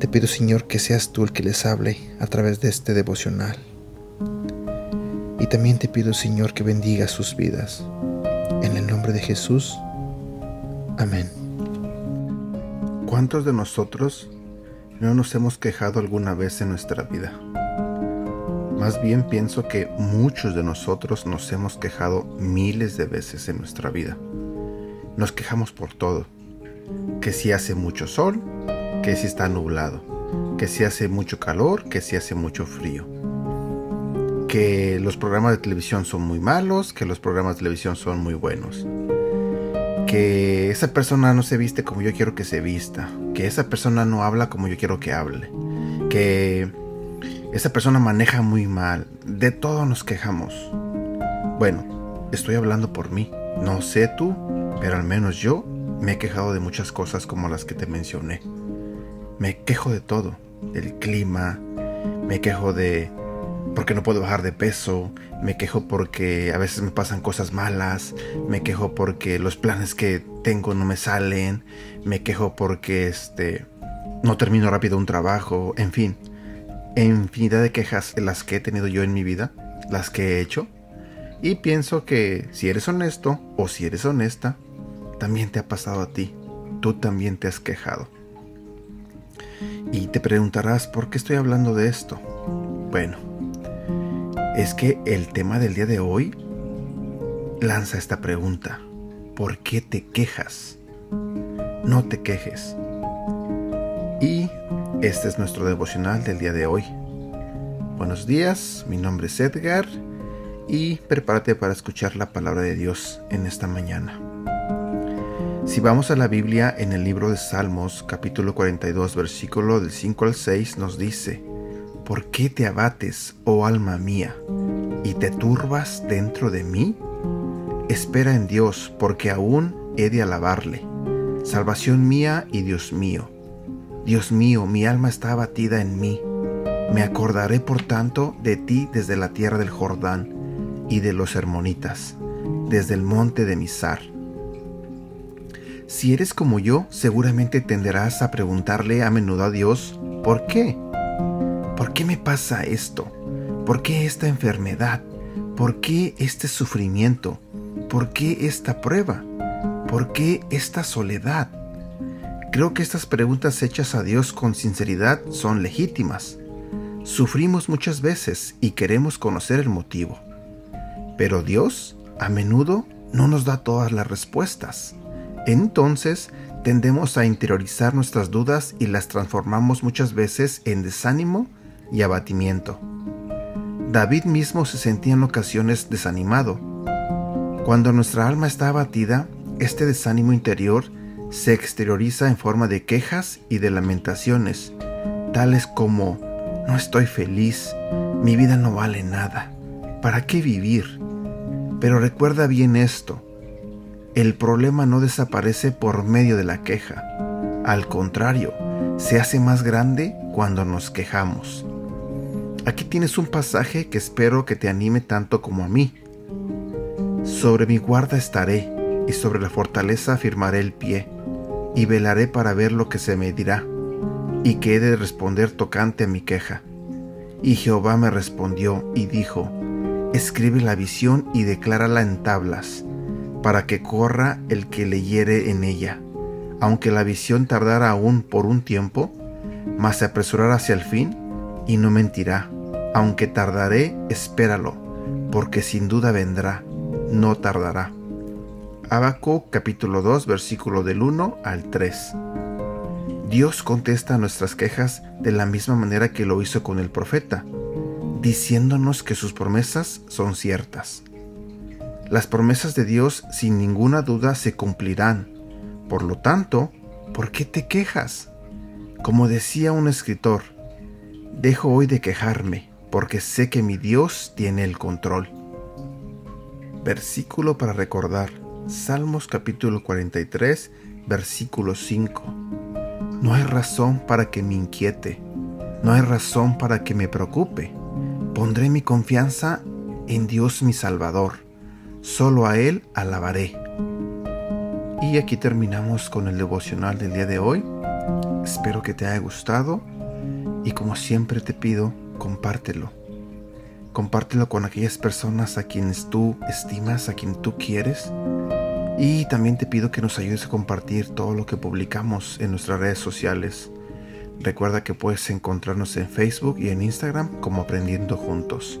Te pido, Señor, que seas tú el que les hable a través de este devocional. Y también te pido, Señor, que bendiga sus vidas. En el nombre de Jesús. Amén. ¿Cuántos de nosotros no nos hemos quejado alguna vez en nuestra vida? Más bien pienso que muchos de nosotros nos hemos quejado miles de veces en nuestra vida. Nos quejamos por todo. Que si hace mucho sol, que si está nublado, que si hace mucho calor, que si hace mucho frío. Que los programas de televisión son muy malos, que los programas de televisión son muy buenos que esa persona no se viste como yo quiero que se vista, que esa persona no habla como yo quiero que hable, que esa persona maneja muy mal, de todo nos quejamos. Bueno, estoy hablando por mí, no sé tú, pero al menos yo me he quejado de muchas cosas como las que te mencioné. Me quejo de todo, del clima, me quejo de porque no puedo bajar de peso, me quejo porque a veces me pasan cosas malas, me quejo porque los planes que tengo no me salen, me quejo porque este no termino rápido un trabajo, en fin, infinidad de quejas las que he tenido yo en mi vida, las que he hecho, y pienso que si eres honesto o si eres honesta, también te ha pasado a ti, tú también te has quejado. Y te preguntarás, ¿por qué estoy hablando de esto? Bueno, es que el tema del día de hoy lanza esta pregunta. ¿Por qué te quejas? No te quejes. Y este es nuestro devocional del día de hoy. Buenos días, mi nombre es Edgar y prepárate para escuchar la palabra de Dios en esta mañana. Si vamos a la Biblia en el libro de Salmos capítulo 42 versículo del 5 al 6 nos dice, ¿Por qué te abates, oh alma mía, y te turbas dentro de mí? Espera en Dios, porque aún he de alabarle, salvación mía y Dios mío. Dios mío, mi alma está abatida en mí. Me acordaré, por tanto, de ti desde la tierra del Jordán y de los hermonitas, desde el monte de Misar. Si eres como yo, seguramente tenderás a preguntarle a menudo a Dios, ¿por qué? ¿Por qué me pasa esto? ¿Por qué esta enfermedad? ¿Por qué este sufrimiento? ¿Por qué esta prueba? ¿Por qué esta soledad? Creo que estas preguntas hechas a Dios con sinceridad son legítimas. Sufrimos muchas veces y queremos conocer el motivo. Pero Dios a menudo no nos da todas las respuestas. Entonces tendemos a interiorizar nuestras dudas y las transformamos muchas veces en desánimo y abatimiento. David mismo se sentía en ocasiones desanimado. Cuando nuestra alma está abatida, este desánimo interior se exterioriza en forma de quejas y de lamentaciones, tales como no estoy feliz, mi vida no vale nada, ¿para qué vivir? Pero recuerda bien esto, el problema no desaparece por medio de la queja, al contrario, se hace más grande cuando nos quejamos. Aquí tienes un pasaje que espero que te anime tanto como a mí. Sobre mi guarda estaré, y sobre la fortaleza afirmaré el pie, y velaré para ver lo que se me dirá, y que he de responder tocante a mi queja. Y Jehová me respondió y dijo, Escribe la visión y declárala en tablas, para que corra el que leyere en ella. Aunque la visión tardara aún por un tiempo, mas se apresurara hacia el fin, y no mentirá. Aunque tardaré, espéralo, porque sin duda vendrá, no tardará. Habacuc capítulo 2 versículo del 1 al 3. Dios contesta nuestras quejas de la misma manera que lo hizo con el profeta, diciéndonos que sus promesas son ciertas. Las promesas de Dios sin ninguna duda se cumplirán. Por lo tanto, ¿por qué te quejas? Como decía un escritor, Dejo hoy de quejarme, porque sé que mi Dios tiene el control. Versículo para recordar. Salmos capítulo 43, versículo 5. No hay razón para que me inquiete, no hay razón para que me preocupe. Pondré mi confianza en Dios mi Salvador, solo a Él alabaré. Y aquí terminamos con el devocional del día de hoy. Espero que te haya gustado y como siempre te pido, compártelo. Compártelo con aquellas personas a quienes tú estimas, a quien tú quieres. Y también te pido que nos ayudes a compartir todo lo que publicamos en nuestras redes sociales. Recuerda que puedes encontrarnos en Facebook y en Instagram como Aprendiendo Juntos.